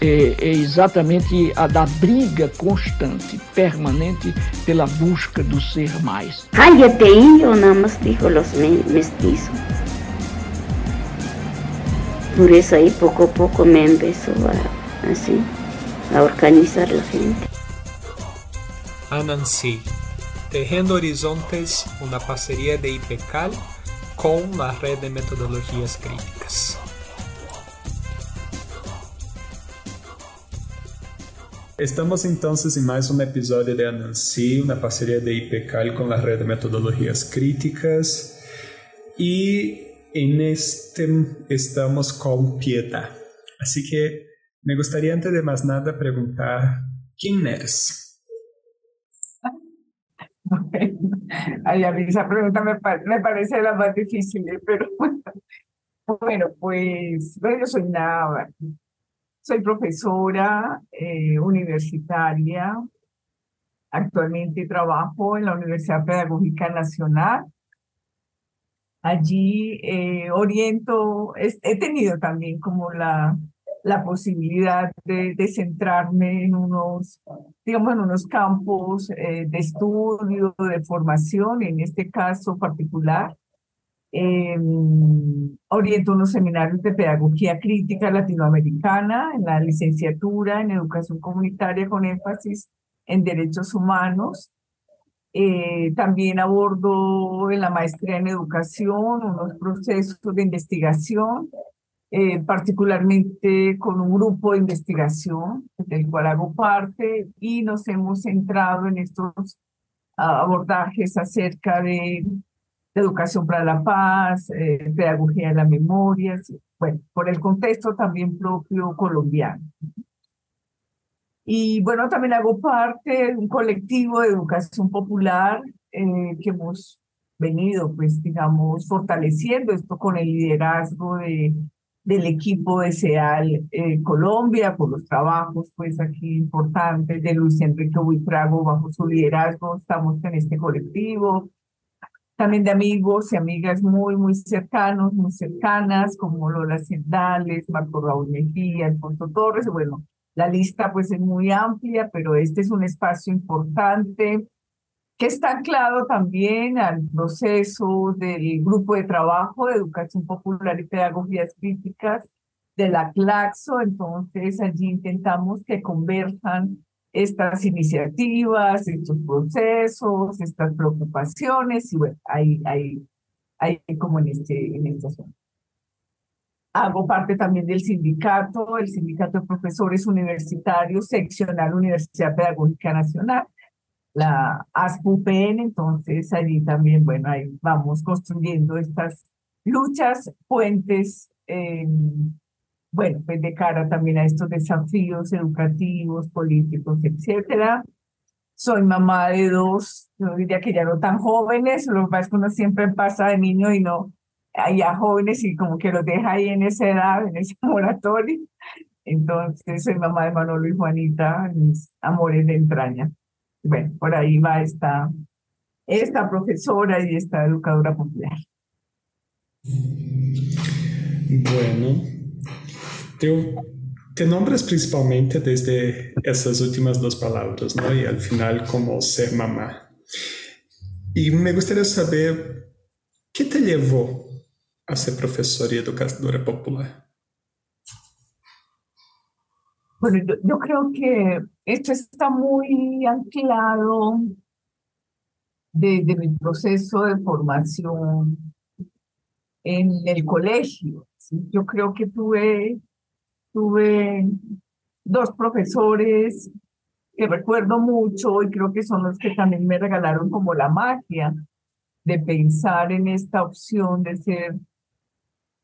é, é, exatamente a da briga constante, permanente, pela busca do ser mais. Cállate, indio, nada más dijo los mestizos. Por eso ahí poco a poco me empezó a, así, a organizar la gente. Anansi, Tejendo Horizontes, una parceria de IPECAL con la red de metodologías críticas. Estamos entonces en más un episodio de Anansi, una parceria de IPECAL con la red de metodologías críticas. Y en este estamos con Pieta. Así que me gustaría antes de más nada preguntar, ¿quién eres? Ay, a esa pregunta me, me parece la más difícil, pero bueno, pues bueno, yo soy una soy profesora eh, universitaria. Actualmente trabajo en la Universidad Pedagógica Nacional. Allí eh, oriento, he tenido también como la, la posibilidad de, centrarme en unos, digamos, en unos campos eh, de estudio, de formación, en este caso particular, eh, oriento unos seminarios de pedagogía crítica latinoamericana en la licenciatura en educación comunitaria con énfasis en derechos humanos. Eh, también abordo en la maestría en educación unos procesos de investigación, eh, particularmente con un grupo de investigación del cual hago parte y nos hemos centrado en estos abordajes acerca de educación para la paz, eh, pedagogía de la memoria, bueno, por el contexto también propio colombiano. Y bueno, también hago parte de un colectivo de educación popular eh, que hemos venido, pues, digamos, fortaleciendo esto con el liderazgo de, del equipo de SEAL eh, Colombia, por los trabajos, pues, aquí importantes de Luis Enrique Buitrago bajo su liderazgo, estamos en este colectivo también de amigos y amigas muy, muy cercanos, muy cercanas, como Lola Sendales, Marco Raúl Mejía, Alfonso Torres, bueno, la lista pues es muy amplia, pero este es un espacio importante que está anclado también al proceso del grupo de trabajo de educación popular y pedagogías críticas de la CLACSO, entonces allí intentamos que converjan estas iniciativas, estos procesos, estas preocupaciones, y bueno, hay, hay, hay como en, este, en esta zona. Hago parte también del sindicato, el Sindicato de Profesores Universitarios, seccional Universidad Pedagógica Nacional, la ASPUPN, entonces allí también, bueno, ahí vamos construyendo estas luchas, puentes, eh, bueno, pues de cara también a estos desafíos educativos, políticos, etcétera. Soy mamá de dos, yo diría que ya no tan jóvenes, lo que pasa es que uno siempre pasa de niño y no, ya jóvenes y como que los deja ahí en esa edad, en ese moratorio. Entonces soy mamá de Manolo y Juanita, mis amores de entraña. Bueno, por ahí va esta, esta profesora y esta educadora popular. Bueno, te, nombras principalmente desde esas últimas dos palabras, ¿no? Y al final como ser mamá. Y me gustaría saber, ¿qué te llevó a ser profesora y educadora popular? Bueno, yo, creo que esto está muy anclado desde mi proceso de formación en el colegio. Yo creo que tuve tuve dos profesores que recuerdo mucho y creo que son los que también me regalaron como la magia de pensar en esta opción de ser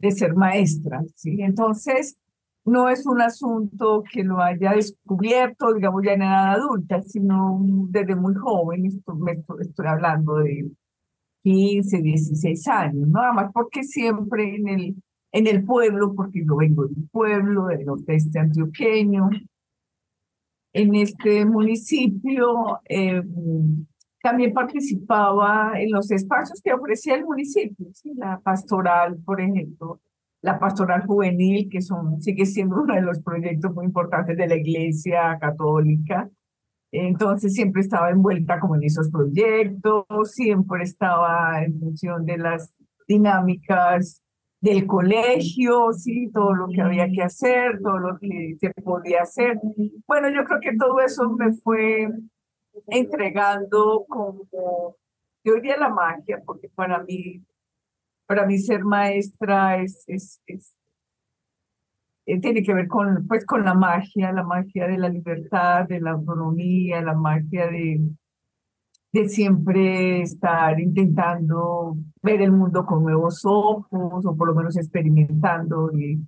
de ser maestra, ¿sí? Entonces, no es un asunto que lo haya descubierto, digamos, ya en edad adulta, sino desde muy joven, estoy, hablando de 15, 16 años, nada más porque siempre en el, en el pueblo, porque yo vengo del pueblo, del nordeste antioqueño, en este municipio eh, también participaba en los espacios que ofrecía el municipio, la pastoral, por ejemplo, la pastoral juvenil, que son, sigue siendo uno de los proyectos muy importantes de la Iglesia Católica. Entonces siempre estaba envuelta como en esos proyectos, siempre estaba en función de las dinámicas del colegio, sí, todo lo que había que hacer, todo lo que se podía hacer. Bueno, yo creo que todo eso me fue entregando como, yo diría la magia, porque para mí para mí ser maestra es, es, eh, tiene que ver con, pues, con la magia, la magia de la libertad, de la autonomía, la magia de, de siempre estar intentando ver el mundo con nuevos ojos o por lo menos experimentando. Y,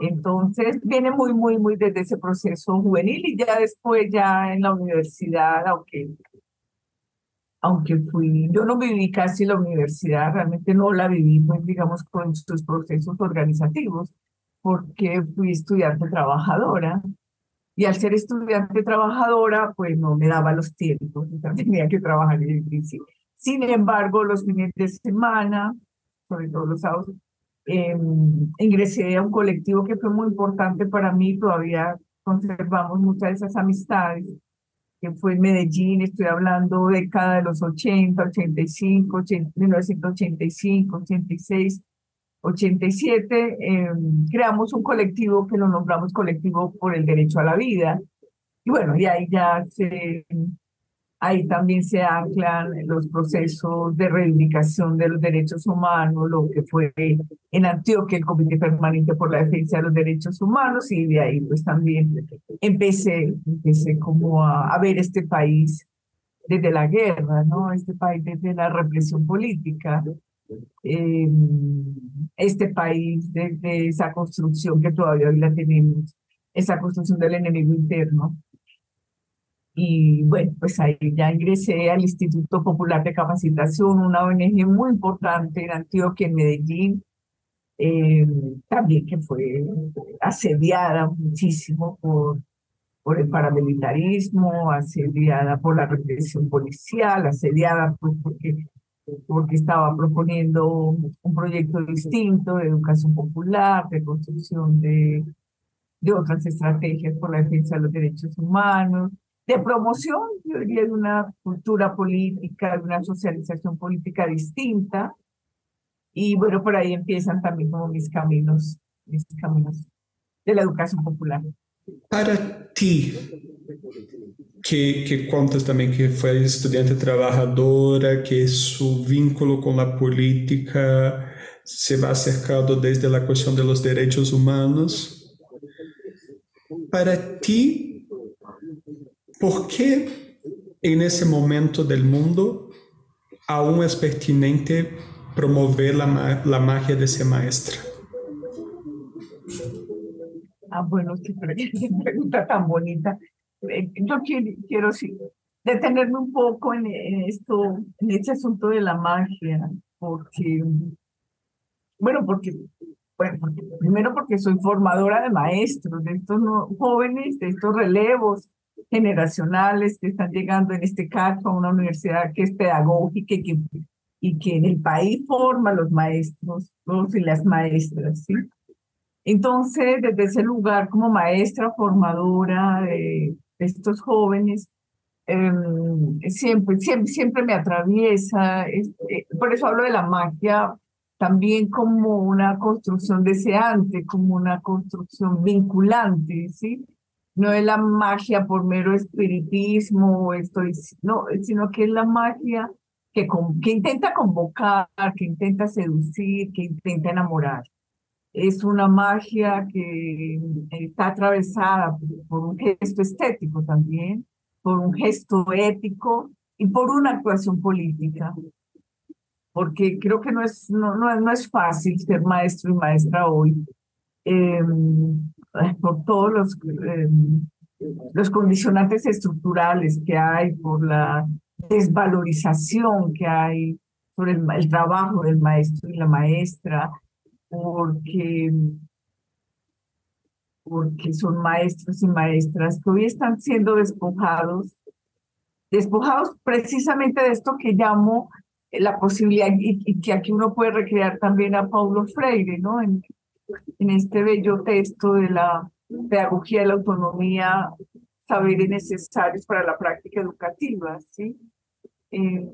entonces viene muy, muy, muy desde ese proceso juvenil y ya después, ya en la universidad, aunque aunque fui, yo no viví casi la universidad, realmente no la viví, pues digamos, con sus procesos organizativos, porque fui estudiante trabajadora, y al ser estudiante trabajadora, pues no me daba los tiempos, tenía que trabajar en el principio. Sin embargo, los fines de semana, sobre todo los sábados, em, ingresé a un colectivo que fue muy importante para mí, todavía conservamos muchas de esas amistades, que fue en Medellín, estoy hablando década de los 80, 85, 1985, 86, 87, creamos un colectivo que lo nombramos Colectivo por el Derecho a la Vida. Y bueno, y ahí ya se Ahí también se anclan los procesos de reivindicación de los derechos humanos, lo que fue en Antioquia el Comité Permanente por la Defensa de los Derechos Humanos y de ahí pues también empecé, empecé como a, ver este país desde la guerra, ¿no? Este país desde la represión política, em, este país desde esa construcción que todavía hoy la tenemos, esa construcción del enemigo interno. Y bueno, pues ahí ya ingresé al Instituto Popular de Capacitación, una ONG muy importante en Antioquia, en Medellín, eh, también que fue asediada muchísimo por, por el paramilitarismo, asediada por la represión policial, asediada pues porque, porque estaba proponiendo un proyecto distinto de educación popular, de construcción de, de otras estrategias por la defensa de los derechos humanos de promoción, yo diría, de una cultura política, de una socialización política distinta. Y bueno, por ahí empiezan también como mis caminos, mis caminos de la educación popular. Para ti, que, que contas também que foi estudante trabajadora, que su vínculo com a política se va acercando desde la cuestión de los derechos humanos, para ti, ¿Por qué en ese momento del mundo aún es pertinente promover la magia de ser maestra? Ah, bueno, qué pregunta tan bonita. Eh, yo quiero, quiero sí, detenerme un poco en, esto, en este asunto de la magia, porque, bueno, porque, bueno, primero porque soy formadora de maestros, de estos jóvenes, de estos relevos, generacionales que están llegando, en este caso, a una universidad que es pedagógica y que, y que en el país forma los maestros los y las maestras. ¿sí? Entonces, desde ese lugar como maestra formadora de, estos jóvenes, em, siempre, siempre, siempre me atraviesa, eh, por eso hablo de la magia también como una construcción deseante, como una construcción vinculante, ¿sí? no es la magia por mero espiritismo, estoy, no, sino que es la magia que, que intenta convocar, que intenta seducir, que intenta enamorar. Es una magia que está atravesada por un gesto estético también, por un gesto ético y por una actuación política. Porque creo que no es, no, no, no es fácil ser maestro y maestra hoy. Eh, por todos los, eh, los condicionantes estructurales que hay, por la desvalorización que hay sobre el, trabajo del maestro y la maestra, porque, porque son maestros y maestras que hoy están siendo despojados, despojados precisamente de esto que llamo la posibilidad y, que aquí uno puede recrear también a Paulo Freire, ¿no? En, en este bello texto de la pedagogía de la autonomía, saberes necesarios para la práctica educativa, ¿sí? Eh,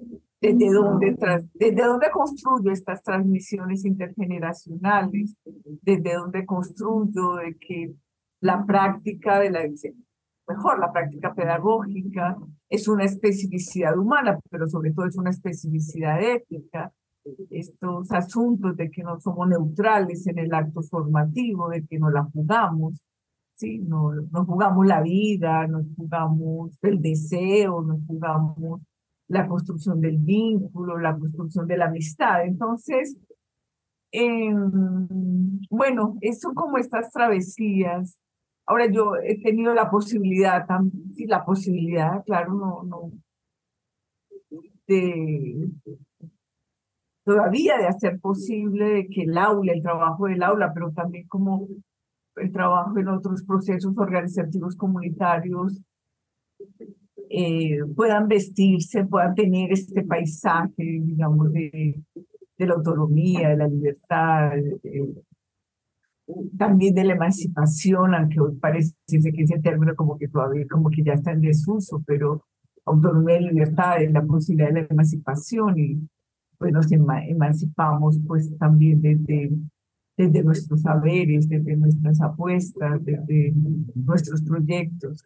desde dónde, desde dónde construyo estas transmisiones intergeneracionales, desde dónde construyo de que la práctica de la mejor la práctica pedagógica es una especificidad humana, pero sobre todo es una especificidad ética. Estos asuntos de que no somos neutrales en el acto formativo, de que no la jugamos, ¿sí? no, nos jugamos la vida, nos jugamos el deseo, nos jugamos la construcción del vínculo, la construcción de la amistad. Entonces, em, bueno, son como estas travesías. Ahora yo he tenido la posibilidad, sí, la posibilidad, claro, no, no, de todavía de hacer posible que el aula, el trabajo del aula, pero también como el trabajo en otros procesos organizativos comunitarios, eh, puedan vestirse, puedan tener este paisaje, digamos, de, de la autonomía, de la libertad, también de la emancipación, aunque hoy parece que ese término como que todavía como que ya está en desuso, pero autonomía y libertad es la posibilidad de la emancipación y pues nos emancipamos pues también desde, desde nuestros saberes, desde nuestras apuestas, desde nuestros proyectos.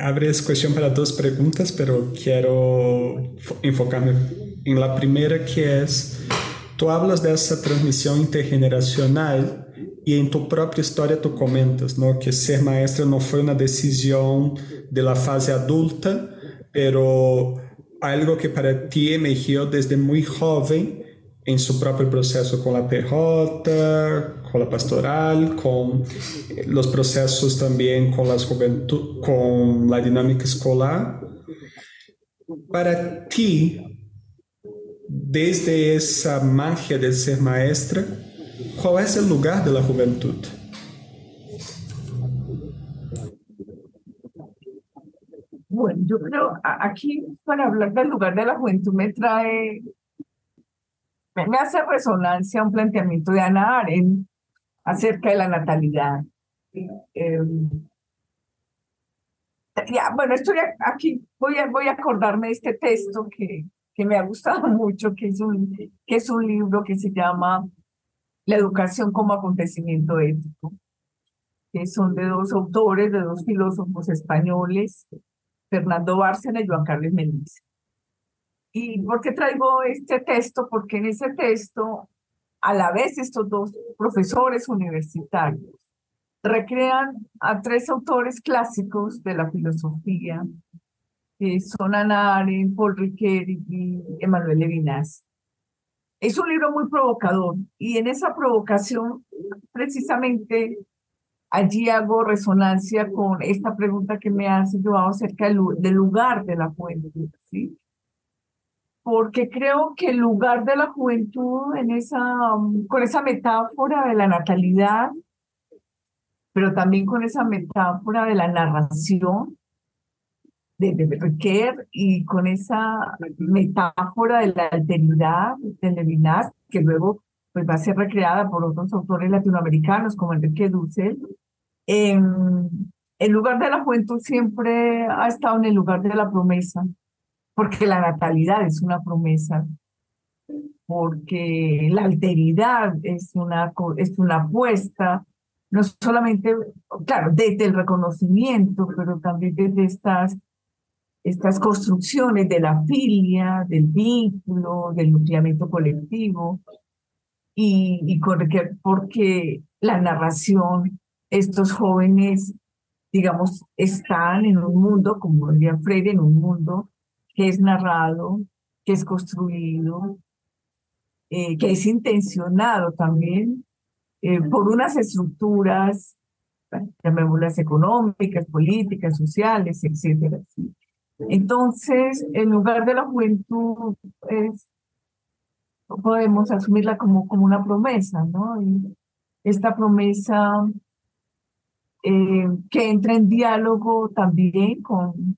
Abre esa cuestión para dos preguntas, pero quiero enfocarme en la primera que es, tú hablas de esa transmisión intergeneracional y en tu propia historia tú comentas ¿no? que ser maestra no fue una decisión de la fase adulta, pero algo que para ti emergió desde muy joven en su propio proceso con la PJ, con la pastoral, con los procesos también con, las con la dinámica escolar. Para ti, desde esa magia de ser maestra, ¿cuál es el lugar de la juventud? Bueno, yo creo, aquí para hablar del lugar de la juventud me trae me hace resonancia un planteamiento de Ana Arendt acerca de la natalidad. Em, ya, bueno, estoy aquí, voy a, voy a acordarme de este texto que, que me ha gustado mucho, que es, un, que es un libro que se llama La educación como acontecimiento ético, que son de dos autores, de dos filósofos españoles, Fernando Bárcena y Juan Carlos Melissa. ¿Y por qué traigo este texto? Porque en ese texto, a la vez estos dos profesores universitarios recrean a tres autores clásicos de la filosofía, que son Ana Arendt, Paul Ricoeur y Emmanuel Levinas. Es un libro muy provocador y en esa provocación precisamente allí hago resonancia con esta pregunta que me hace Joao acerca del lugar de la juventud, ¿sí? Porque creo que el lugar de la juventud en esa, con esa metáfora de la natalidad, pero también con esa metáfora de la narración de, de y con esa metáfora de la alteridad de Levinas, que luego pues, va a ser recreada por otros autores latinoamericanos como Enrique Dussel. En el lugar de la juventud siempre ha estado en el lugar de la promesa, porque la natalidad es una promesa, porque la alteridad es una, es una apuesta, no solamente, claro, desde el reconocimiento, pero también desde estas, estas construcciones de la filia, del vínculo, del nucleamiento colectivo, y, y porque, porque la narración, estos jóvenes, digamos, están en un mundo, como diría Freire, en un mundo que es narrado, que es construido, eh, que es intencionado también eh, por unas estructuras llamémoslas económicas, políticas, sociales, etcétera. Entonces, en lugar de la juventud, es, podemos asumirla como, como una promesa, ¿no? Y esta promesa eh, que entra en diálogo también con...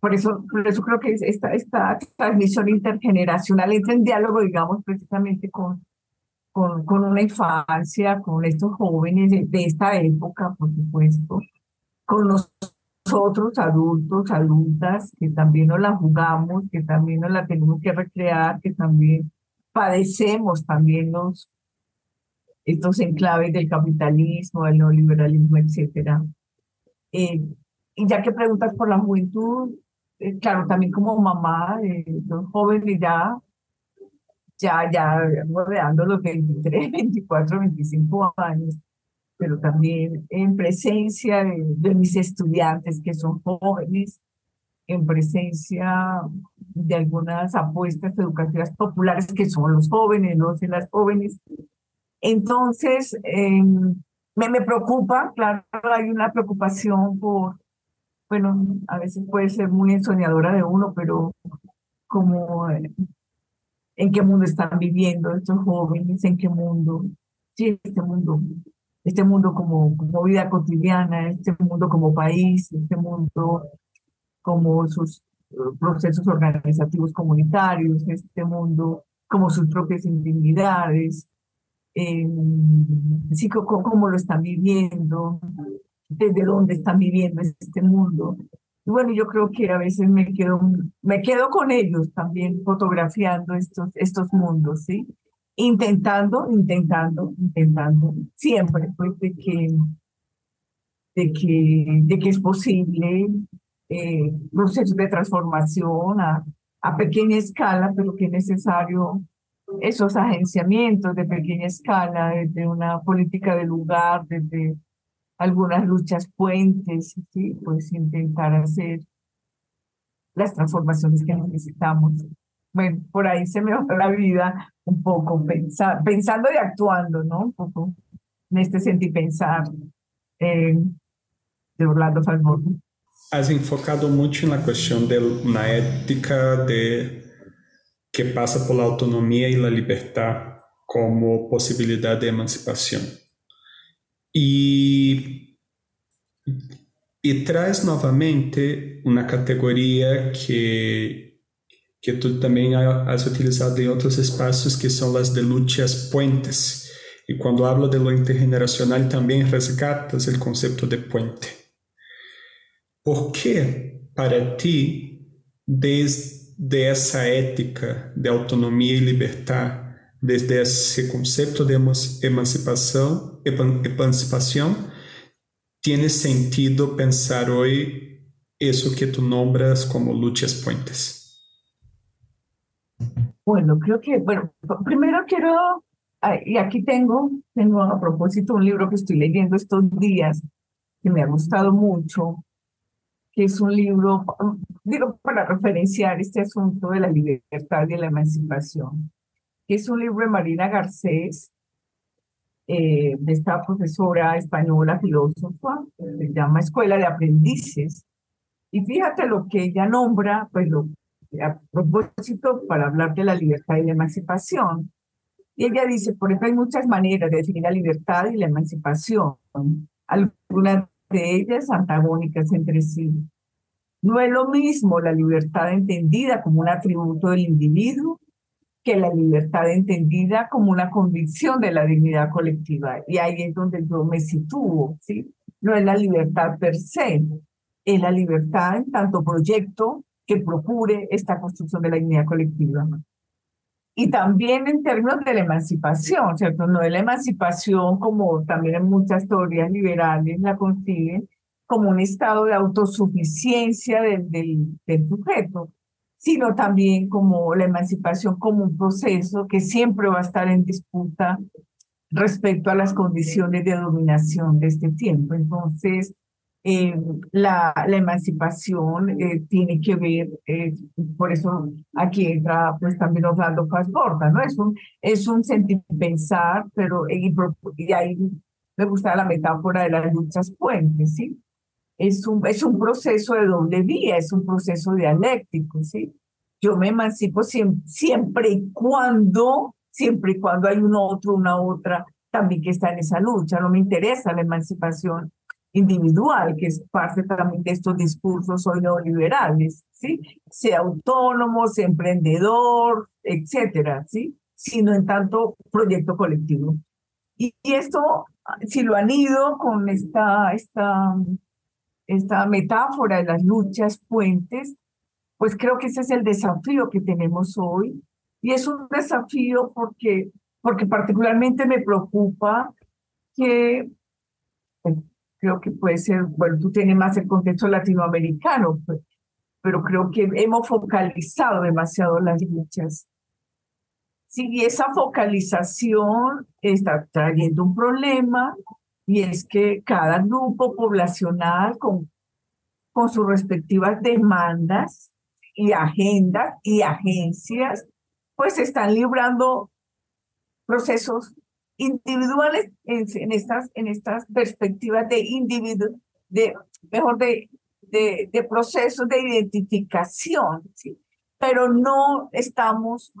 Por eso, por eso creo que esta, esta transmisión intergeneracional entra en diálogo, digamos, precisamente con, con, con una infancia, con estos jóvenes de, de esta época, por supuesto, con nosotros adultos, adultas, que también nos la jugamos, que también nos la tenemos que recrear, que también padecemos también los, estos enclaves del capitalismo, del neoliberalismo, etc. Eh, y ya que preguntas por la juventud, eh, claro, también como mamá, de los jóvenes ya, ya, ya rodeando los 23, 24, 25 años, pero también en presencia de, de mis estudiantes que son jóvenes, en presencia de algunas apuestas educativas populares que son los jóvenes, los y las jóvenes, entonces, em, me, me preocupa, claro, hay una preocupación por, bueno, a veces puede ser muy ensoñadora de uno, pero como eh, en qué mundo están viviendo estos jóvenes, en qué mundo, sí, este mundo, este mundo como, como vida cotidiana, este mundo como país, este mundo como sus eh, procesos organizativos comunitarios, este mundo como sus propias individualidades, eh, sí, cómo, lo están viviendo, desde dónde están viviendo este mundo. Y bueno, yo creo que a veces me quedo, me quedo con ellos también fotografiando estos, estos mundos, ¿sí? Intentando, intentando, intentando, siempre, pues, de que, de que, de que es posible eh, procesos de transformación a, a pequeña escala, pero que es necesario esos agenciamientos de pequeña escala, desde una política de lugar, desde algunas luchas puentes, ¿sí? pues intentar hacer las transformaciones que necesitamos. Bueno, por ahí se me va la vida un poco pensando y actuando, ¿no? Un poco en este sentir pensar eh, de Orlando Falmorno. Has enfocado mucho en la cuestión de una ética de que passa por la autonomia e la libertad como possibilidade de emancipação. E, e traz novamente uma categoria que, que tu também has utilizado em outros espaços, que são as de lutas puentes. E quando hablo de lo intergeneracional, também resgatas o conceito de puente. Por que, para ti, desde de esa ética de autonomía y libertad, desde ese concepto de emancipación, emancipación, tiene sentido pensar hoy eso que tú nombras como luchas puentes? Bueno, creo que, bueno, primero quiero, y aquí tengo, tengo a propósito un libro que estoy leyendo estos días, que me ha gustado mucho, que es un libro, digo, para referenciar este asunto de la libertad y la emancipación, que es un libro de Marina Garcés, eh, de esta profesora española, filósofa, se llama Escuela de Aprendices. Y fíjate lo que ella nombra, pues lo, a propósito, para hablar de la libertad y la emancipación. Y ella dice, por ejemplo, hay muchas maneras de definir la libertad y la emancipación. Algunas de ellas antagónicas entre sí. No es lo mismo la libertad entendida como un atributo del individuo que la libertad entendida como una convicción de la dignidad colectiva. Y ahí es donde yo me sitúo, ¿sí? No es la libertad per se, es la libertad en tanto proyecto que procure esta construcción de la dignidad colectiva y también en términos de la emancipación, ¿cierto? No de la emancipación como también en muchas teorías liberales la consiguen como un estado de autosuficiencia del, del, del sujeto, sino también como la emancipación como un proceso que siempre va a estar en disputa respecto a las condiciones de dominación de este tiempo. Entonces, eh, la, la, emancipación eh, tiene que ver, eh, por eso aquí entra pues también Osvaldo Paz Borda, ¿no? Es un, es un sentir pensar, pero y, hay me gusta la metáfora de las luchas puentes, ¿sí? Es un, es un proceso de doble vía, es un proceso dialéctico, ¿sí? Yo me emancipo siempre, siempre y cuando, siempre y cuando hay un otro, una otra, también que está en esa lucha. No me interesa la emancipación individual, que es parte también de estos discursos hoy neoliberales, ¿sí? Sea autónomo, sea emprendedor, etcétera, ¿sí? Sino en tanto proyecto colectivo. Y, esto, si lo han ido con esta, esta, esta metáfora de las luchas puentes, pues creo que ese es el desafío que tenemos hoy. Y es un desafío porque, porque particularmente me preocupa que creo que puede ser, bueno, tú tienes más el contexto latinoamericano, pues, pero creo que hemos focalizado demasiado las luchas. Sí, esa focalización está trayendo un problema y es que cada grupo poblacional con, con sus respectivas demandas y agendas y agencias, pues están librando procesos individuales en, estas, en estas perspectivas de individuo, de, mejor de, de, de procesos de identificación, ¿sí? pero no estamos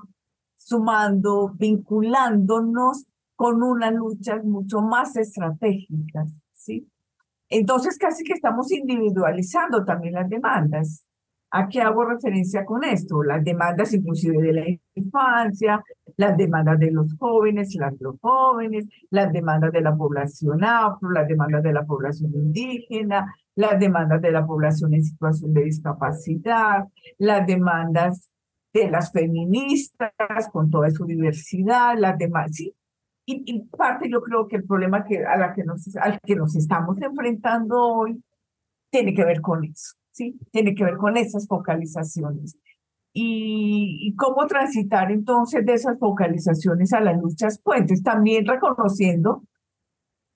sumando, vinculándonos con unas luchas mucho más estratégicas, ¿sí? Entonces casi que estamos individualizando también las demandas. ¿A qué hago referencia con esto? Las demandas inclusive de la infancia, las demandas de los jóvenes, las de los jóvenes, las demandas de la población afro, las demandas de la población indígena, las demandas de la población en situación de discapacidad, las demandas de las feministas con toda su diversidad, las demás, sí. Y, y parte yo creo que el problema que, a la que nos, al que nos estamos enfrentando hoy tiene que ver con eso. Tiene que ver con esas focalizaciones. Y, cómo transitar entonces de esas focalizaciones a las luchas puentes, también reconociendo,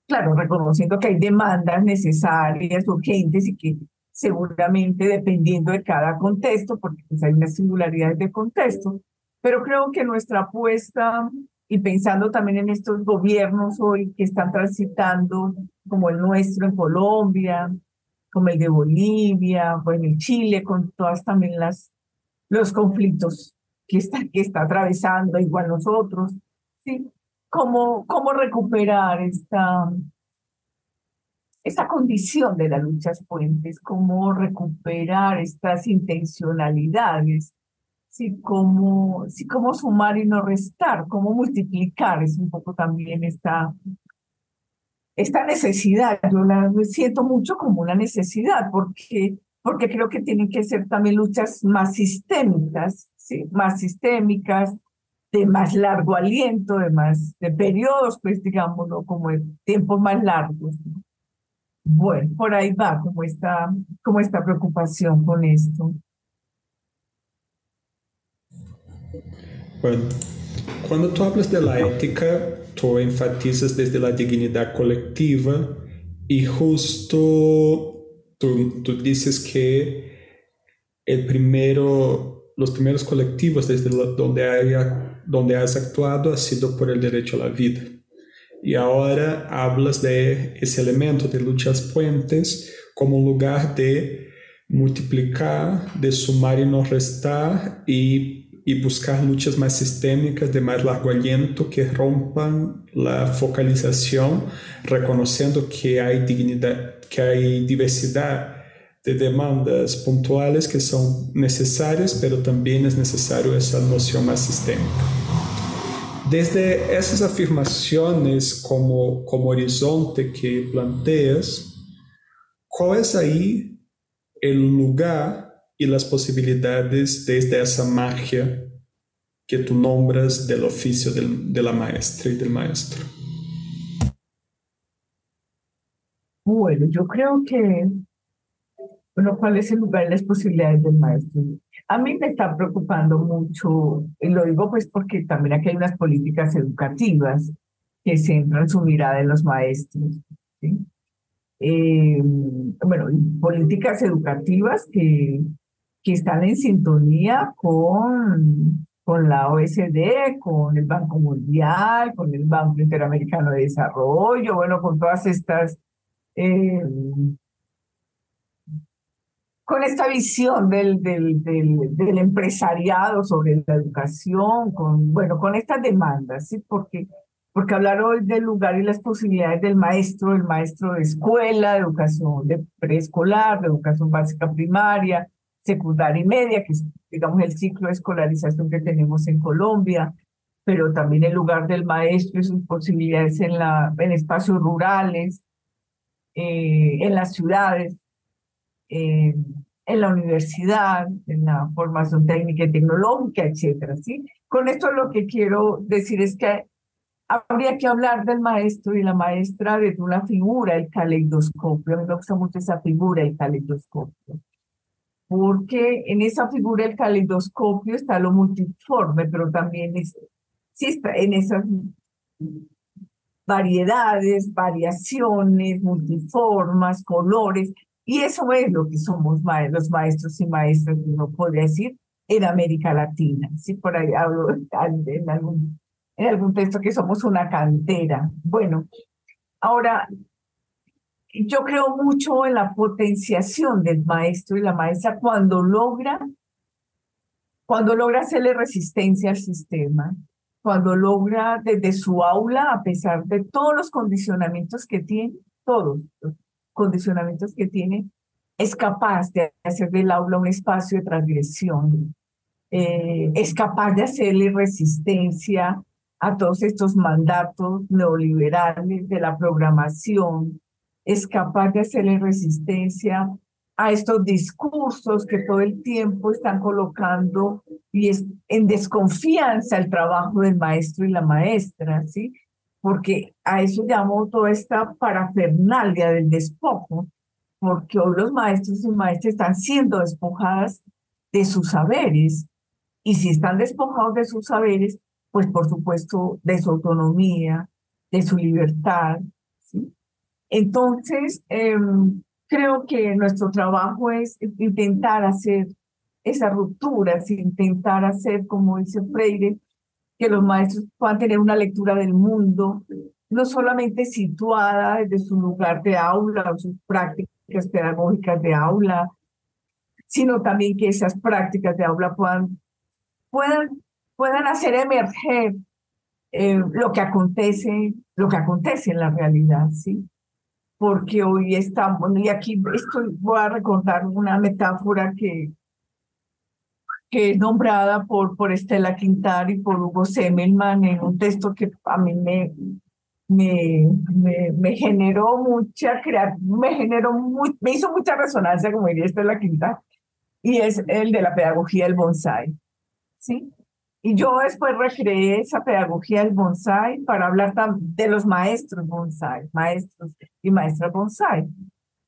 claro, reconociendo que hay demandas necesarias, urgentes y que seguramente dependiendo de cada contexto, porque pues, hay unas singularidades de contexto, pero creo que nuestra apuesta y pensando también en estos gobiernos hoy que están transitando, como el nuestro en Colombia, como el de Bolivia, bueno, el Chile, con todas también las, los conflictos que está, que está atravesando, igual nosotros, ¿sí? ¿Cómo, cómo recuperar esta, esta condición de las luchas puentes? ¿Cómo recuperar estas intencionalidades? ¿Sí? ¿Cómo, sí, cómo sumar y no restar? ¿Cómo multiplicar? Es un poco también esta, esta necesidad, yo la siento mucho como una necesidad, porque, porque creo que tienen que ser también luchas más sistémicas, ¿sí? más sistémicas, de más largo aliento, de más, de periodos, pues digámoslo, como de tiempos más largos. Bueno, por ahí va como esta, como esta preocupación con esto. Bueno, cuando tú hablas de la ética, tú enfatizas desde la dignidad colectiva y justo tú, tú dices que el primero, los primeros colectivos desde donde, haya, donde has actuado ha sido por el derecho a la vida. Y ahora hablas de ese elemento de luchas puentes como un lugar de multiplicar, de sumar y no restar y y buscar luchas más sistémicas de más largo aliento que rompan la focalización, reconociendo que hay dignidad, que hay diversidad de demandas puntuales que son necesarias, pero también es necesario esa noción más sistémica. Desde esas afirmaciones como, como horizonte que planteas, ¿cuál es ahí el lugar y las posibilidades desde esa magia que tú nombras del oficio del, de la maestra y del maestro? Bueno, yo creo que, bueno, ¿cuál es el lugar y las posibilidades del maestro? A mí me está preocupando mucho, y lo digo pues porque también aquí hay unas políticas educativas que centran su mirada en los maestros. Eh, bueno, políticas educativas que que están en sintonía con, con la OSD, con el Banco Mundial, con el Banco Interamericano de Desarrollo, bueno, con todas estas, eh, con esta visión del, del, del, del, empresariado sobre la educación, con, bueno, con estas demandas, ¿sí? Porque, porque hablar hoy del lugar y las posibilidades del maestro, el maestro de escuela, de educación de preescolar, de educación básica primaria, secundaria y media, que es, digamos, el ciclo de escolarización que tenemos en Colombia, pero también el lugar del maestro y sus posibilidades en, la, en espacios rurales, eh, en las ciudades, eh, en la universidad, en la formación técnica y tecnológica, etcétera, ¿sí? Con esto lo que quiero decir es que habría que hablar del maestro y la maestra desde una figura, el caleidoscopio. A mí me gusta mucho esa figura, el caleidoscopio porque en esa figura del caleidoscopio está lo multiforme, pero también es, sí está en esas variedades, variaciones, multiformas, colores, y eso es lo que somos los maestros y maestras, uno podría decir, en América Latina. Sí, por ahí hablo en algún, en algún texto que somos una cantera. Bueno, ahora, yo creo mucho en la potenciación del maestro y la maestra cuando logra, cuando logra hacerle resistencia al sistema, cuando logra desde su aula, a pesar de todos los condicionamientos que tiene, todos los condicionamientos que tiene, es capaz de hacer del aula un espacio de transgresión, eh, es capaz de hacerle resistencia a todos estos mandatos neoliberales de la programación, es capaz de hacerle resistencia a estos discursos que todo el tiempo están colocando y es en desconfianza el trabajo del maestro y la maestra, ¿sí? Porque a eso llamo toda esta parafernalia del despojo, porque hoy los maestros y maestras están siendo despojadas de sus saberes, y si están despojados de sus saberes, pues por supuesto de su autonomía, de su libertad. Entonces, em, creo que nuestro trabajo es intentar hacer esas rupturas, intentar hacer, como dice Freire, que los maestros puedan tener una lectura del mundo, no solamente situada desde su lugar de aula o sus prácticas pedagógicas de aula, sino también que esas prácticas de aula puedan, puedan, puedan hacer emerger eh, lo que acontece, lo que acontece en la realidad, ¿sí? Porque hoy estamos, y aquí estoy, voy a recordar una metáfora que, que es nombrada por, por Estela Quintar y por Hugo Semmelman en un texto que a mí me, me, me, generó mucha me generó muy, me hizo mucha resonancia, como diría Estela Quintar, y es el de la pedagogía del bonsai. ¿sí? Y yo después recreé esa pedagogía del bonsai para hablar de los maestros bonsai, maestros y maestras bonsai.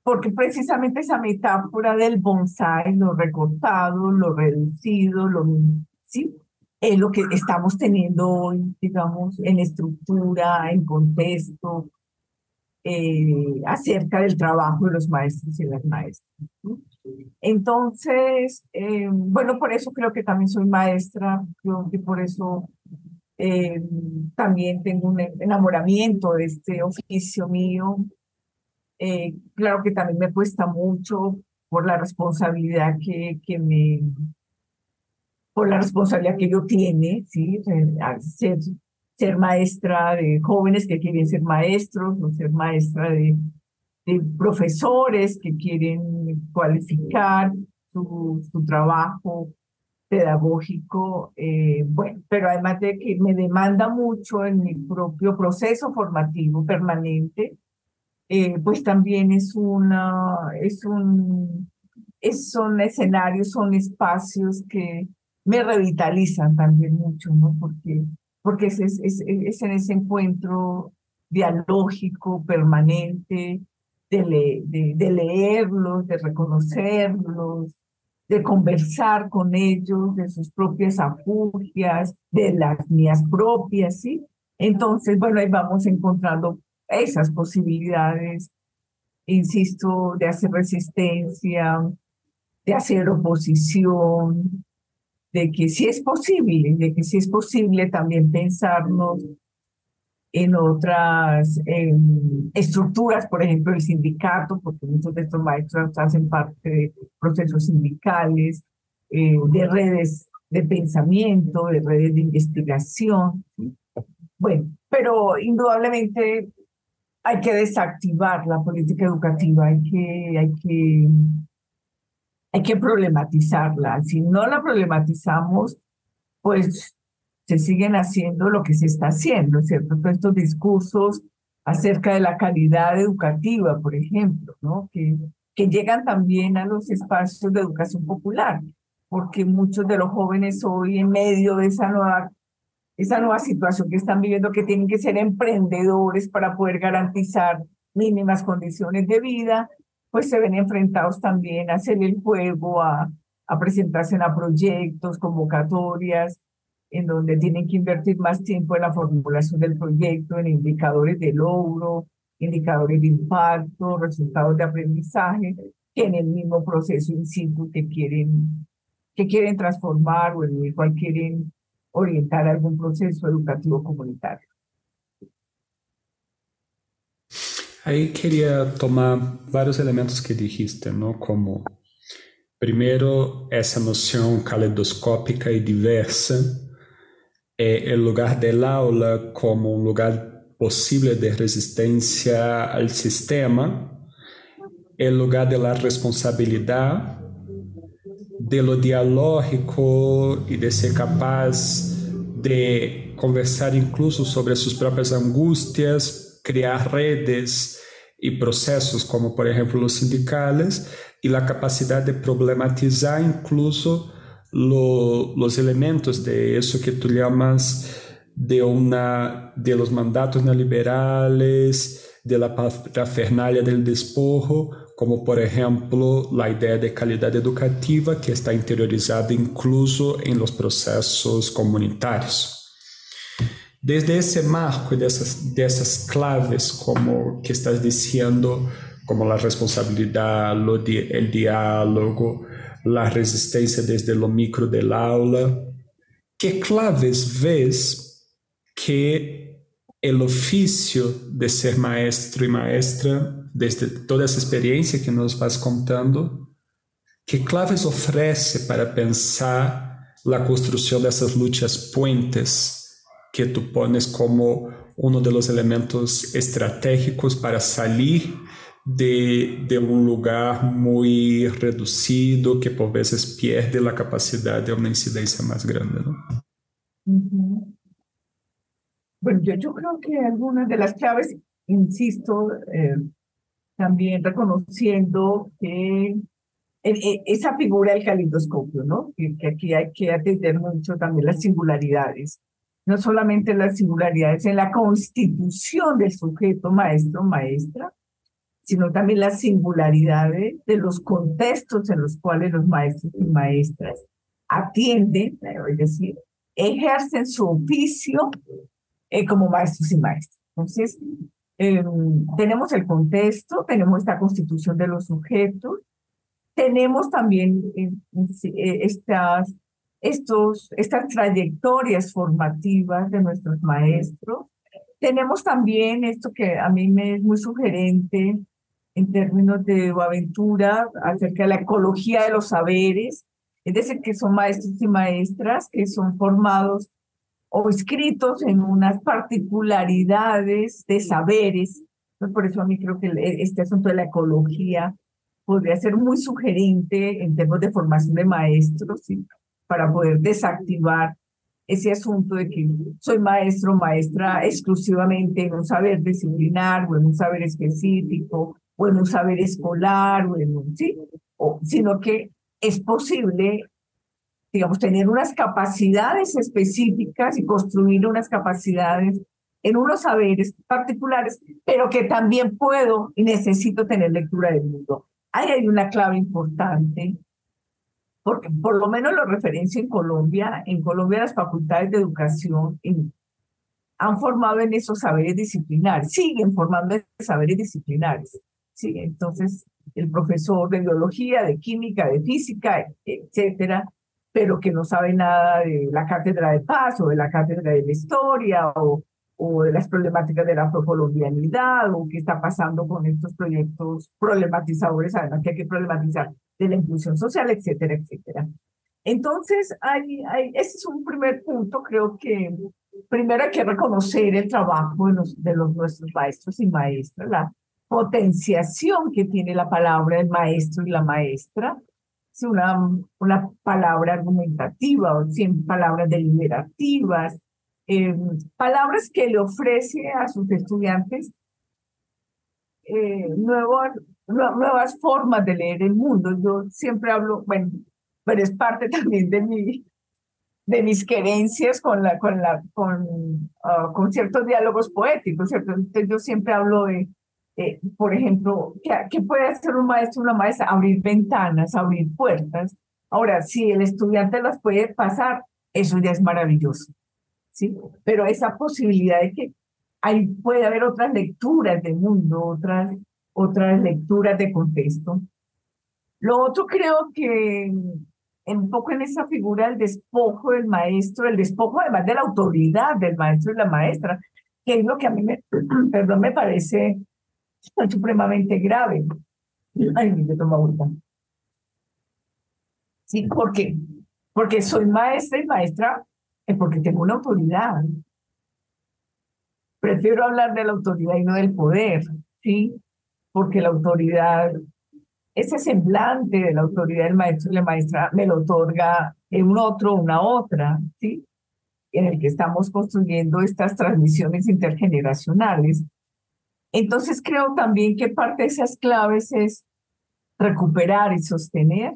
Porque precisamente esa metáfora del bonsai, lo recortado, lo reducido, lo, ¿sí? es lo que estamos teniendo hoy, digamos, en estructura, en contexto, eh, acerca del trabajo de los maestros y las maestras. Entonces, eh, bueno, por eso creo que también soy maestra, creo que por eso eh, también tengo un enamoramiento de este oficio mío. claro que también me cuesta mucho por la responsabilidad que, que me, por la responsabilidad que yo tiene, ¿sí? Ser ser maestra de jóvenes que quieren ser maestros o ser maestra de, profesores que quieren cualificar su, su trabajo pedagógico, eh, bueno, pero además de que me demanda mucho en mi propio proceso formativo permanente, eh, pues también es una, es un, son escenarios, son espacios que me revitalizan también mucho, ¿no? Porque porque es, es, es, en ese encuentro dialógico, permanente, de, de, de, leerlos, de reconocerlos, de conversar con ellos, de sus propias afugias, de las mías propias, ¿sí? Entonces, bueno, ahí vamos encontrando esas posibilidades, insisto, de hacer resistencia, de hacer oposición, de que sí es posible, de que sí es posible también pensarnos en otras estructuras, por ejemplo, el sindicato, porque muchos de estos maestros hacen parte de procesos sindicales, eh, de redes de pensamiento, de redes de investigación. Bueno, pero indudablemente hay que desactivar la política educativa, hay que, hay que, hay que problematizarla. Si no la problematizamos, pues se siguen haciendo lo que se está haciendo, ¿cierto? Todos estos discursos acerca de la calidad educativa, por ejemplo, ¿no? Que, llegan también a los espacios de educación popular porque muchos de los jóvenes hoy en medio de esa nueva, esa nueva situación que están viviendo, que tienen que ser emprendedores para poder garantizar mínimas condiciones de vida, pues se ven enfrentados también a hacer el juego, a, a presentarse a proyectos, convocatorias, en donde tienen que invertir más tiempo en la formulación del proyecto, en indicadores de logro, indicadores de impacto, resultados de aprendizaje, que en el mismo proceso in situ que quieren que quieren transformar o en el cual quieren orientar algún proceso educativo comunitario. Ahí quería tomar varios elementos que dijiste, ¿no? Como, primero, esa noción caleidoscópica y diversa, eh, el lugar del aula como un lugar posible de resistencia al sistema, el lugar de la responsabilidad de lo dialógico e de ser capaz de conversar incluso sobre suas próprias angústias, criar redes e processos como, por exemplo, os sindicales, e a capacidade de problematizar incluso lo, elementos de isso que tu llamas de una de los mandatos neoliberales, de la parafernália del desporro, como por ejemplo la idea de calidad educativa que está interiorizada incluso en los procesos comunitarios. Desde ese marco y de esas, de esas claves como que estás diciendo, como la responsabilidad, lo di el diálogo, la resistencia desde lo micro del aula, ¿qué claves ves que el oficio de ser maestro y maestra desde toda essa experiência que nos vas contando, que claves oferece para pensar a construção dessas lutas puentes que tu pones como um dos elementos estratégicos para sair de, de um lugar muito reduzido que por vezes perde a capacidade de uma incidência mais grande, ¿no? Uh Bueno, yo, yo creo que algunas de las claves, insisto, eh, también reconociendo que esa figura del calidoscopio, ¿no? Que, aquí hay que atender mucho también las singularidades, no solamente las singularidades en la constitución del sujeto maestro maestra, sino también las singularidades de los contextos en los cuales los maestros y maestras atienden, es decir, ejercen su oficio eh, como maestros y maestras. Entonces, Em, tenemos el contexto, tenemos esta constitución de los sujetos, tenemos también eh, eh, estas, estos, estas trayectorias formativas de nuestros maestros. Tenemos también esto que a mí me es muy sugerente en términos de aventura acerca de la ecología de los saberes, es decir, que son maestros y maestras que son formados o escritos en unas particularidades de saberes. Por eso a mí creo que este asunto de la ecología podría ser muy sugerente en términos de formación de maestros, para poder desactivar ese asunto de que soy maestro maestra exclusivamente en un saber disciplinar o en un saber específico o en un saber escolar o en un, sí, o, sino que es posible digamos, tener unas capacidades específicas y construir unas capacidades en unos saberes particulares, pero que también puedo y necesito tener lectura del mundo. Ahí hay una clave importante, porque por lo menos lo referencio en Colombia. En Colombia las facultades de educación han formado en esos saberes disciplinares, siguen formando en saberes disciplinares. ¿sí? Entonces, el profesor de biología, de química, de física, etcétera, pero que no sabe nada de la cátedra de paz o de la cátedra de la historia o, o de las problemáticas de la afrocolombianidad o qué está pasando con estos proyectos problematizadores, además que hay que problematizar de la inclusión social, etcétera, etcétera. Entonces, hay, hay, ese es un primer punto, creo que primero hay que reconocer el trabajo de, los, de los, nuestros maestros y maestras, la potenciación que tiene la palabra del maestro y la maestra, una, una palabra argumentativa o cien palabras deliberativas, eh, palabras que le ofrece a sus estudiantes eh, nuevas, nuevas formas de leer el mundo. Yo siempre hablo, bueno, pero es parte también de mi de mis querencias con la con la con ah, con ciertos diálogos poéticos ¿cierto? Entonces yo siempre hablo de eh, por ejemplo, ¿qué, puede hacer un maestro una maestra? Abrir ventanas, abrir puertas. Ahora, si el estudiante las puede pasar, eso ya es maravilloso. ¿Sí? Pero esa posibilidad de que hay, puede haber otras lecturas del mundo, otras, otras lecturas de contexto. Lo otro creo que un poco en esa figura del despojo del maestro, el despojo además de la autoridad del maestro y la maestra, que es lo que a mí me, perdón, me parece supremamente grave. Ay, me toma vuelta. Sí, ¿por qué? Porque soy maestra y maestra es porque tengo una autoridad. Prefiero hablar de la autoridad y no del poder, ¿sí? Porque la autoridad, ese semblante de la autoridad del maestro y la maestra me lo otorga un otro, una otra, ¿sí? En el que estamos construyendo estas transmisiones intergeneracionales entonces creo también que parte de esas claves es recuperar y sostener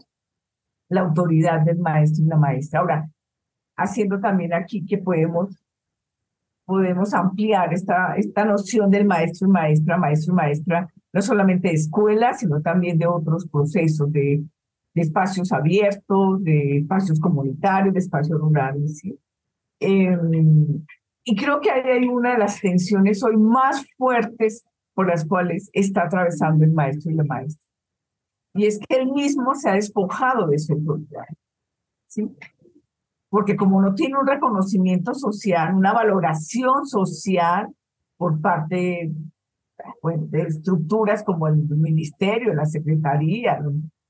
la autoridad del maestro y la maestra. Ahora, haciendo también aquí que podemos, podemos ampliar esta, esta noción del maestro y maestra, maestro y maestra, no solamente de escuela, sino también de otros procesos, de, de espacios abiertos, de espacios comunitarios, de espacios rurales. Em, y creo que hay una de las tensiones hoy más fuertes por las cuales está atravesando el maestro y la maestra. Y es que él mismo se ha despojado de su autoridad. ¿sí? Porque como no tiene un reconocimiento social, una valoración social por parte pues, de estructuras como el ministerio, la secretaría,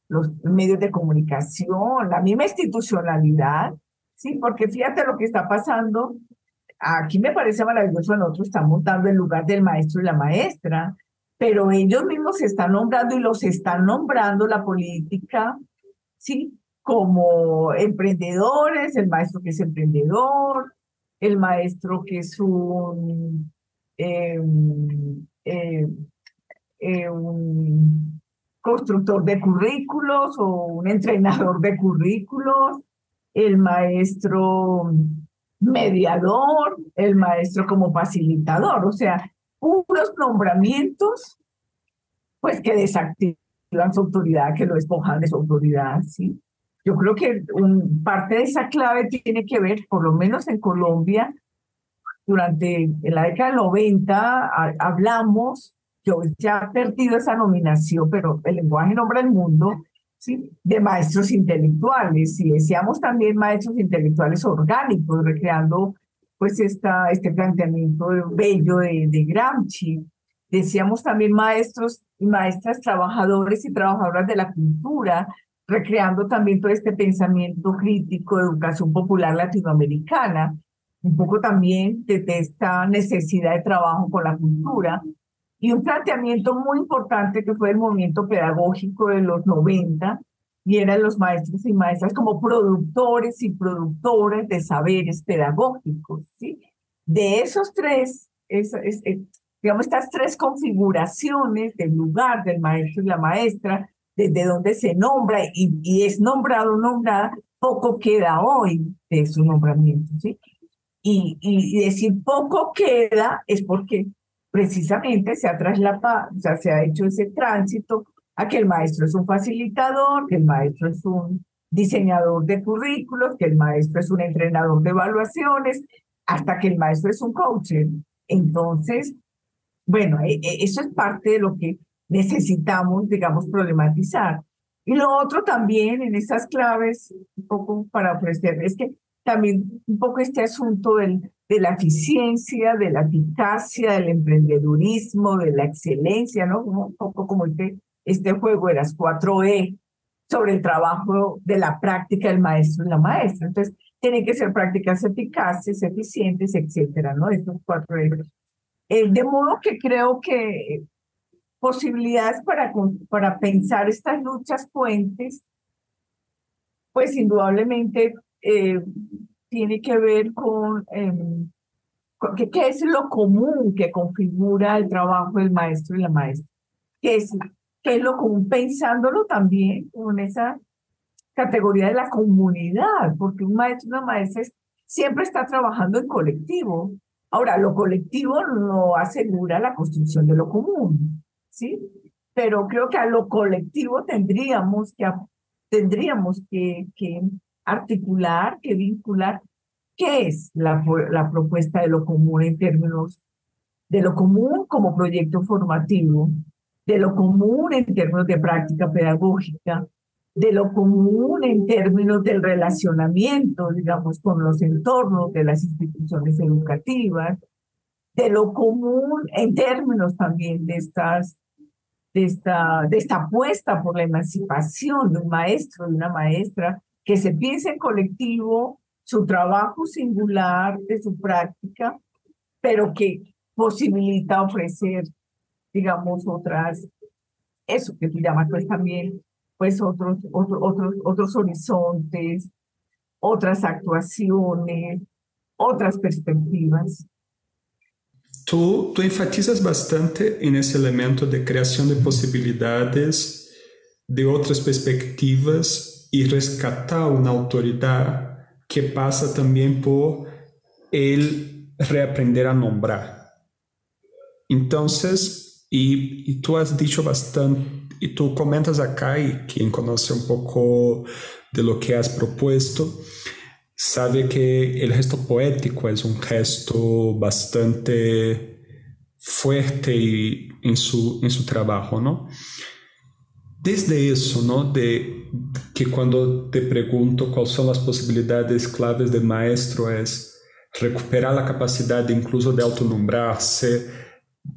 los medios de comunicación, la misma institucionalidad, ¿sí? Porque fíjate lo que está pasando aquí me parece maravilloso, nosotros estamos dando el lugar del maestro y la maestra, pero ellos mismos se están nombrando y los están nombrando la política, ¿sí? Como emprendedores, el maestro que es emprendedor, el maestro que es un, em, em, un constructor de currículos o un entrenador de currículos, el maestro mediador, el maestro como facilitador, o sea, unos nombramientos pues que desactivan su autoridad, que lo despojan de su autoridad, ¿sí? Yo creo que un, parte de esa clave tiene que ver, por lo menos en Colombia, durante la década del 90 hablamos, yo ya he perdido esa nominación, pero el lenguaje nombra el mundo, ¿sí? de maestros intelectuales y decíamos también maestros intelectuales orgánicos, recreando pues esta, este planteamiento bello de, de Gramsci. Decíamos también maestros y maestras trabajadores y trabajadoras de la cultura, recreando también todo este pensamiento crítico de educación popular latinoamericana, un poco también de esta necesidad de trabajo con la cultura, y un planteamiento muy importante que fue el movimiento pedagógico de los 90, y eran los maestros y maestras como productores y productoras de saberes pedagógicos, ¿sí? De esos tres, es, eh, digamos, estas tres configuraciones del lugar del maestro y la maestra, desde donde se nombra y, es nombrado o nombrada, poco queda hoy de su nombramiento, ¿sí? Y, decir poco queda es porque precisamente se ha trasladado, o sea, se ha hecho ese tránsito a que el maestro es un facilitador, que el maestro es un diseñador de currículos, que el maestro es un entrenador de evaluaciones, hasta que el maestro es un coach. Entonces, bueno, e, e, eso es parte de lo que necesitamos, digamos, problematizar. Y lo otro también en estas claves, un poco para ofrecer, es que también un poco este asunto del, de la eficiencia, de la eficacia, del emprendedurismo, de la excelencia, ¿no? Un poco como este, este juego de las cuatro E sobre el trabajo de la práctica del maestro y la maestra. Entonces, tienen que ser prácticas eficaces, eficientes, etcétera, ¿no? Estos cuatro E. Eh, de modo que creo que posibilidades para, para pensar estas luchas puentes, pues indudablemente eh, tiene que ver con, em, qué, es lo común que configura el trabajo del maestro y la maestra. ¿Qué es, qué es lo común? Pensándolo también con esa categoría de la comunidad, porque un maestro y una maestra siempre está trabajando en colectivo. Ahora, lo colectivo no asegura la construcción de lo común, ¿sí? Pero creo que a lo colectivo tendríamos que, tendríamos que, que articular, que vincular qué es la, la propuesta de lo común en términos de lo común como proyecto formativo, de lo común en términos de práctica pedagógica, de lo común en términos del relacionamiento, digamos, con los entornos de las instituciones educativas, de lo común en términos también de estas de esta, de esta apuesta por la emancipación de un maestro, de una maestra, que se piense en colectivo su trabajo singular de su práctica, pero que posibilita ofrecer, digamos, otras, eso que tú llamas pues también, pues otros, otros, otros, otros horizontes, otras actuaciones, otras perspectivas. Tú, tú enfatizas bastante en ese elemento de creación de posibilidades, de otras perspectivas y rescatar una autoridad que pasa también por el reaprender a nombrar. Entonces, y, y tú has dicho bastante, y tú comentas acá, y quien conoce un poco de lo que has propuesto, sabe que el gesto poético es un gesto bastante fuerte en su, en su trabajo, ¿no? Desde eso, ¿no? De que cuando te pregunto cuáles son las posibilidades claves del maestro es recuperar la capacidad incluso de autonombrarse,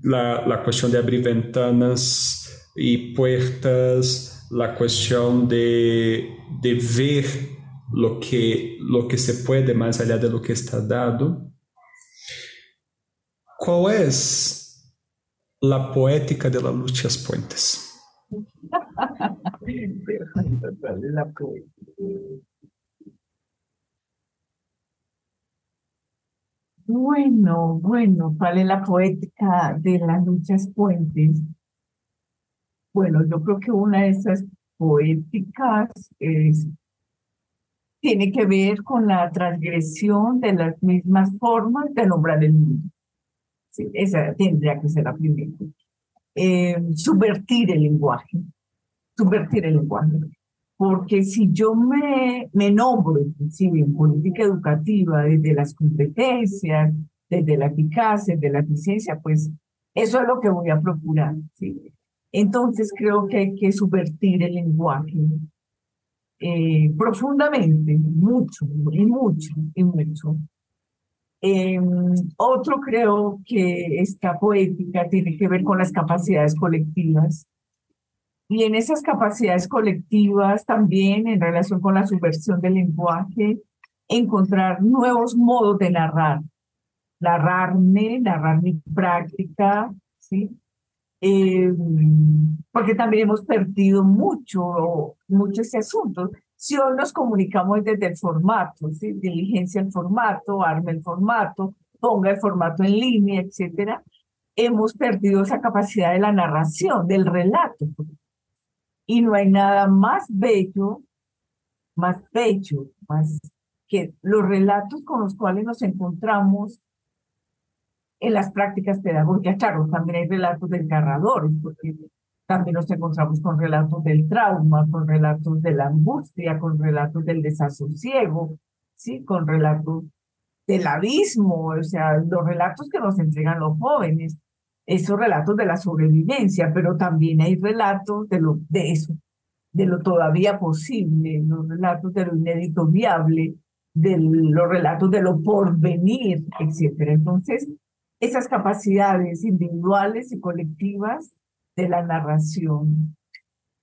la, la cuestión de abrir ventanas y puertas, la cuestión de, de ver lo que, lo que se puede más allá de lo que está dado. ¿Cuál es la poética de las luchas puentes? Bueno, bueno, ¿cuál es la poética de las luchas puentes? Bueno, yo creo que una de esas poéticas es, tiene que ver con la transgresión de las mismas formas de nombrar el mundo. Sí, esa tendría que ser la primera. Eh, subvertir el lenguaje, subvertir el lenguaje. Porque si yo me, me nombro, inclusive en política educativa, desde las competencias, desde la eficacia, desde la eficiencia, pues eso es lo que voy a procurar. ¿sí? Entonces creo que hay que subvertir el lenguaje eh, profundamente, mucho, y mucho, y mucho. Em, otro creo que esta poética tiene que ver con las capacidades colectivas. Y en esas capacidades colectivas también en relación con la subversión del lenguaje, encontrar nuevos modos de narrar. Narrarme, narrar mi práctica, ¿sí? Em, porque también hemos perdido mucho, mucho ese asunto. Si hoy nos comunicamos desde el formato, ¿sí? diligencia el formato, arme el formato, ponga el formato en línea, etcétera, hemos perdido esa capacidad de la narración, del relato. Y no hay nada más bello, más bello, más que los relatos con los cuales nos encontramos en las prácticas pedagógicas. Claro, también hay relatos desgarradores, porque también nos encontramos con relatos del trauma, con relatos de la angustia, con relatos del desasosiego, ¿sí? con relatos del abismo, o sea, los relatos que nos entregan los jóvenes, esos relatos de la sobrevivencia, pero también hay relatos de, lo, de eso, de lo todavía posible, los relatos de lo inédito viable, de los relatos de lo porvenir, etc. Entonces, esas capacidades individuales y colectivas de la narración.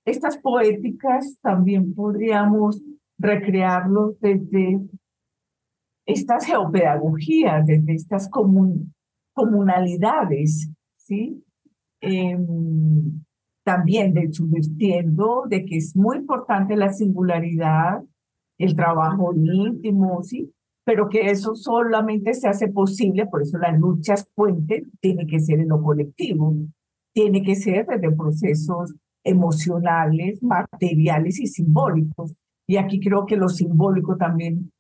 Estas poéticas también podríamos recrearlos desde estas geopedagogías, desde estas comunalidades, ¿sí? Em, también de subvirtiendo de que es muy importante la singularidad, el trabajo íntimo, ¿sí? Pero que eso solamente se hace posible, por eso las luchas puente tiene que ser en lo colectivo, tiene que ser desde procesos emocionales, materiales y simbólicos. Y aquí creo que lo simbólico también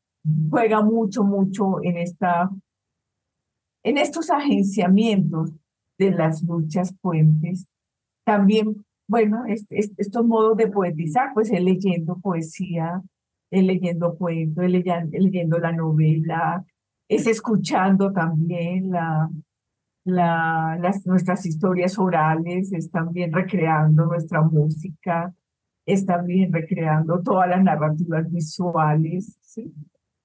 juega mucho, mucho en, esta, en estos agenciamientos de las luchas puentes. También, bueno, estos modos de poetizar, pues él leyendo poesía, leyendo cuentos, él leyendo, la novela, es escuchando también la, la, las, nuestras historias orales, es también recreando nuestra música, es también recreando todas las narrativas visuales, ¿sí?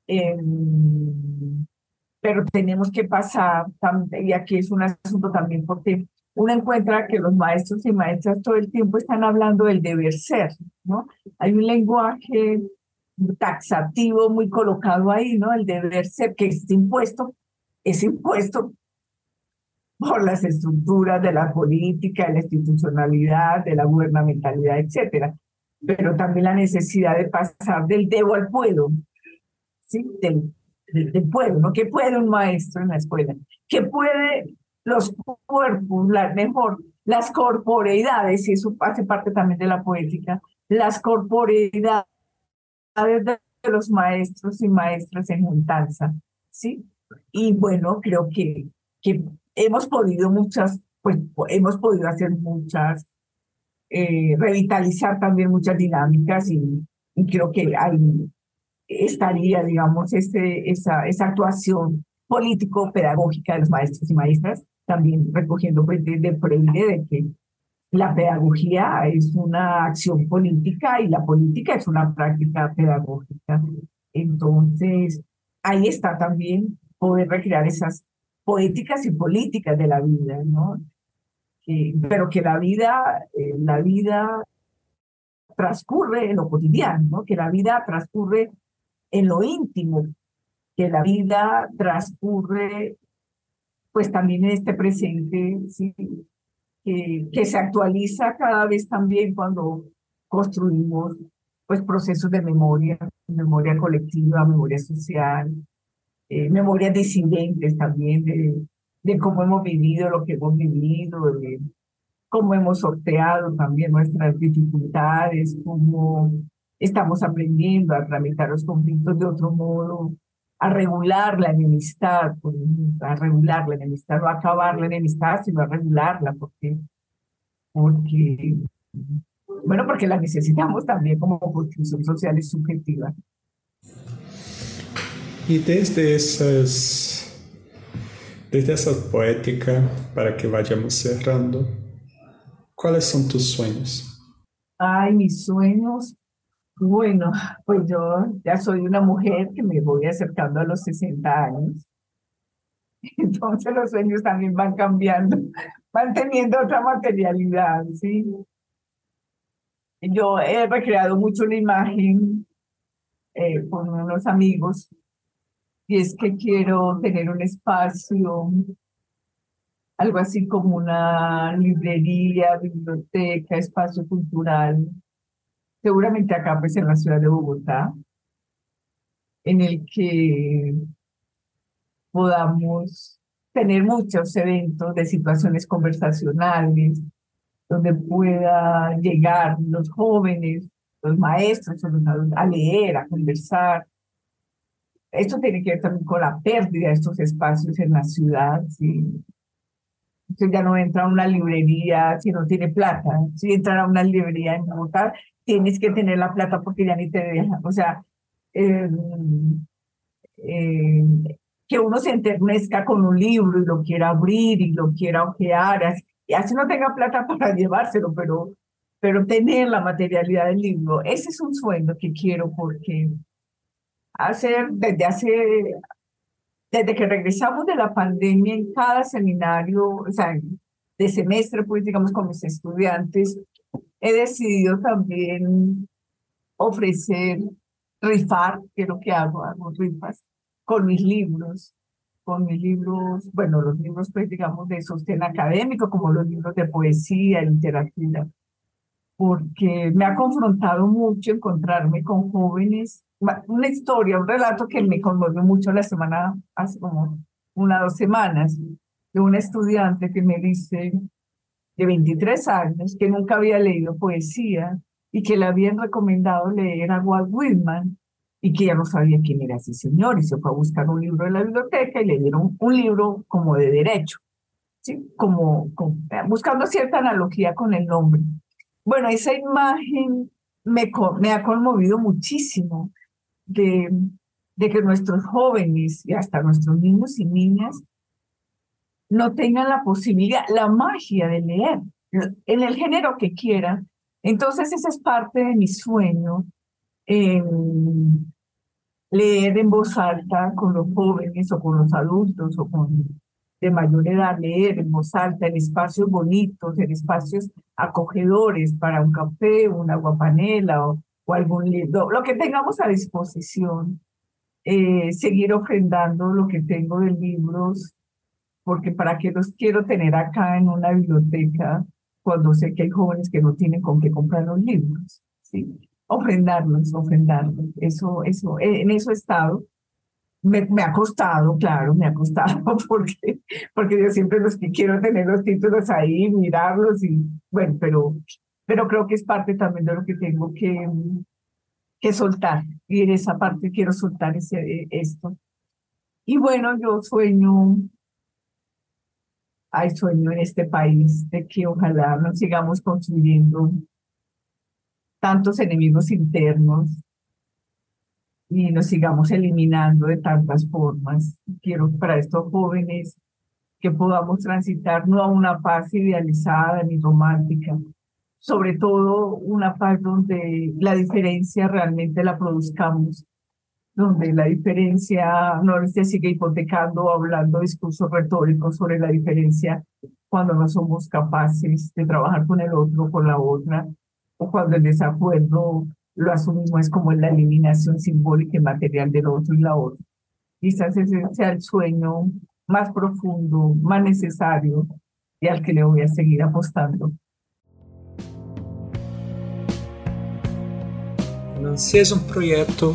Em, pero tenemos que pasar, y aquí es un asunto también porque uno encuentra que los maestros y maestras todo el tiempo están hablando del deber ser, ¿no? Hay un lenguaje taxativo muy colocado ahí, ¿no? El deber ser que es impuesto, es impuesto por las estructuras de la política, de la institucionalidad, de la gubernamentalidad, etcétera. Pero también la necesidad de pasar del debo al puedo, ¿sí? Del, del, puedo, ¿no? ¿Qué puede un maestro en la escuela? ¿Qué puede los cuerpos, la, mejor, las corporeidades, y eso hace parte también de la poética, las corporeidades de los maestros y maestras en juntanza, ¿sí? Y bueno, creo que, que hemos podido muchas, pues hemos podido hacer muchas, eh, revitalizar también muchas dinámicas y, y creo que ahí estaría, digamos, ese, esa, esa actuación político-pedagógica de los maestros y maestras, también recogiendo pues, de, de de que la pedagogía es una acción política y la política es una práctica pedagógica. Entonces, ahí está también poder recrear esas poéticas y políticas de la vida, ¿no? pero que la vida, eh, la vida transcurre en lo cotidiano, ¿no? Que la vida transcurre en lo íntimo, que la vida transcurre pues también en este presente, ¿sí? Que se actualiza cada vez también cuando construimos pues procesos de memoria, memoria colectiva, memoria social, eh, memorias disidentes también de, de cómo hemos vivido lo que hemos vivido, de cómo hemos sorteado también nuestras dificultades, cómo estamos aprendiendo a tramitar los conflictos de otro modo, a regular la enemistad, a regular la enemistad, no a acabar la enemistad, sino a regularla, porque, porque, bueno, porque la necesitamos también como construcción social y subjetiva. Y desde esas, desde esa poética, para que vayamos cerrando, ¿cuáles son tus sueños? Ay, mis sueños, bueno, pues yo ya soy una mujer que me voy acercando a los 60 años. Entonces los sueños también van cambiando, van teniendo otra materialidad, ¿sí? Yo he recreado mucho la imagen eh, con unos amigos y es que quiero tener un espacio, algo así como una librería, biblioteca, espacio cultural, seguramente acá pues en la ciudad de Bogotá, en el que podamos tener muchos eventos de situaciones conversacionales, donde pueda llegar los jóvenes, los maestros, a leer, a conversar. Esto tiene que ver también con la pérdida de estos espacios en la ciudad. ¿sí? Usted ya no entra a una librería si no tiene plata. Si entra a una librería en Bogotá, tienes que tener la plata porque ya ni te dejan. O sea, eh, eh, que uno se enternezca con un libro y lo quiera abrir y lo quiera ojear, y así no tenga plata para llevárselo, pero, pero tener la materialidad del libro, ese es un sueño que quiero porque hacer desde hace desde que regresamos de la pandemia en cada seminario, o sea, de semestre, pues digamos con mis estudiantes, he decidido también ofrecer, rifar, que es lo que hago, hago rifas con mis libros, con mis libros, bueno, los libros pues digamos de sostén académico, como los libros de poesía, literatura, porque me ha confrontado mucho encontrarme con jóvenes, una historia, un relato que me conmovió mucho la semana, hace como una dos semanas, de una estudiante que me dice, de 23 años, que nunca había leído poesía y que le habían recomendado leer a Walt Whitman y que ya no sabía quién era ese señor y se fue a buscar un libro en la biblioteca y le dieron un libro como de derecho, ¿sí? como, buscando cierta analogía con el nombre. Bueno, esa imagen me, me ha conmovido muchísimo de, de que nuestros jóvenes y hasta nuestros niños y niñas no tengan la posibilidad, la magia de leer en el género que quieran. Entonces, esa es parte de mi sueño, leer en voz alta con los jóvenes o con los adultos o con de mayor edad, leer en voz alta en espacios bonitos, en espacios acogedores para un café, una guapanela o, o algún libro, lo que tengamos a disposición. Eh, seguir ofrendando lo que tengo de libros, porque para qué los quiero tener acá en una biblioteca cuando sé que hay jóvenes que no tienen con qué comprar los libros. ¿sí? Ofrendarlos, ofrendarlos. Eso, eso, eh, en eso he estado. Me, me, ha costado, claro, me ha costado, porque, porque yo siempre los que quiero tener los títulos ahí, mirarlos y bueno, pero, pero creo que es parte también de lo que tengo que, que soltar. Y en esa parte quiero soltar ese, esto. Y bueno, yo sueño hay sueño en este país de que ojalá nos sigamos construyendo tantos enemigos internos y nos sigamos eliminando de tantas formas. Quiero para estos jóvenes que podamos transitar no a una paz idealizada ni romántica, sobre todo una paz donde la diferencia realmente la produzcamos donde la diferencia no se sigue hipotecando hablando discursos retóricos sobre la diferencia cuando no somos capaces de trabajar con el otro, con la otra, o cuando el desacuerdo lo asumimos como la eliminación simbólica y material del otro y la otra. Quizás ese sea el sueño más profundo, más necesario y al que le voy a seguir apostando. Es un proyecto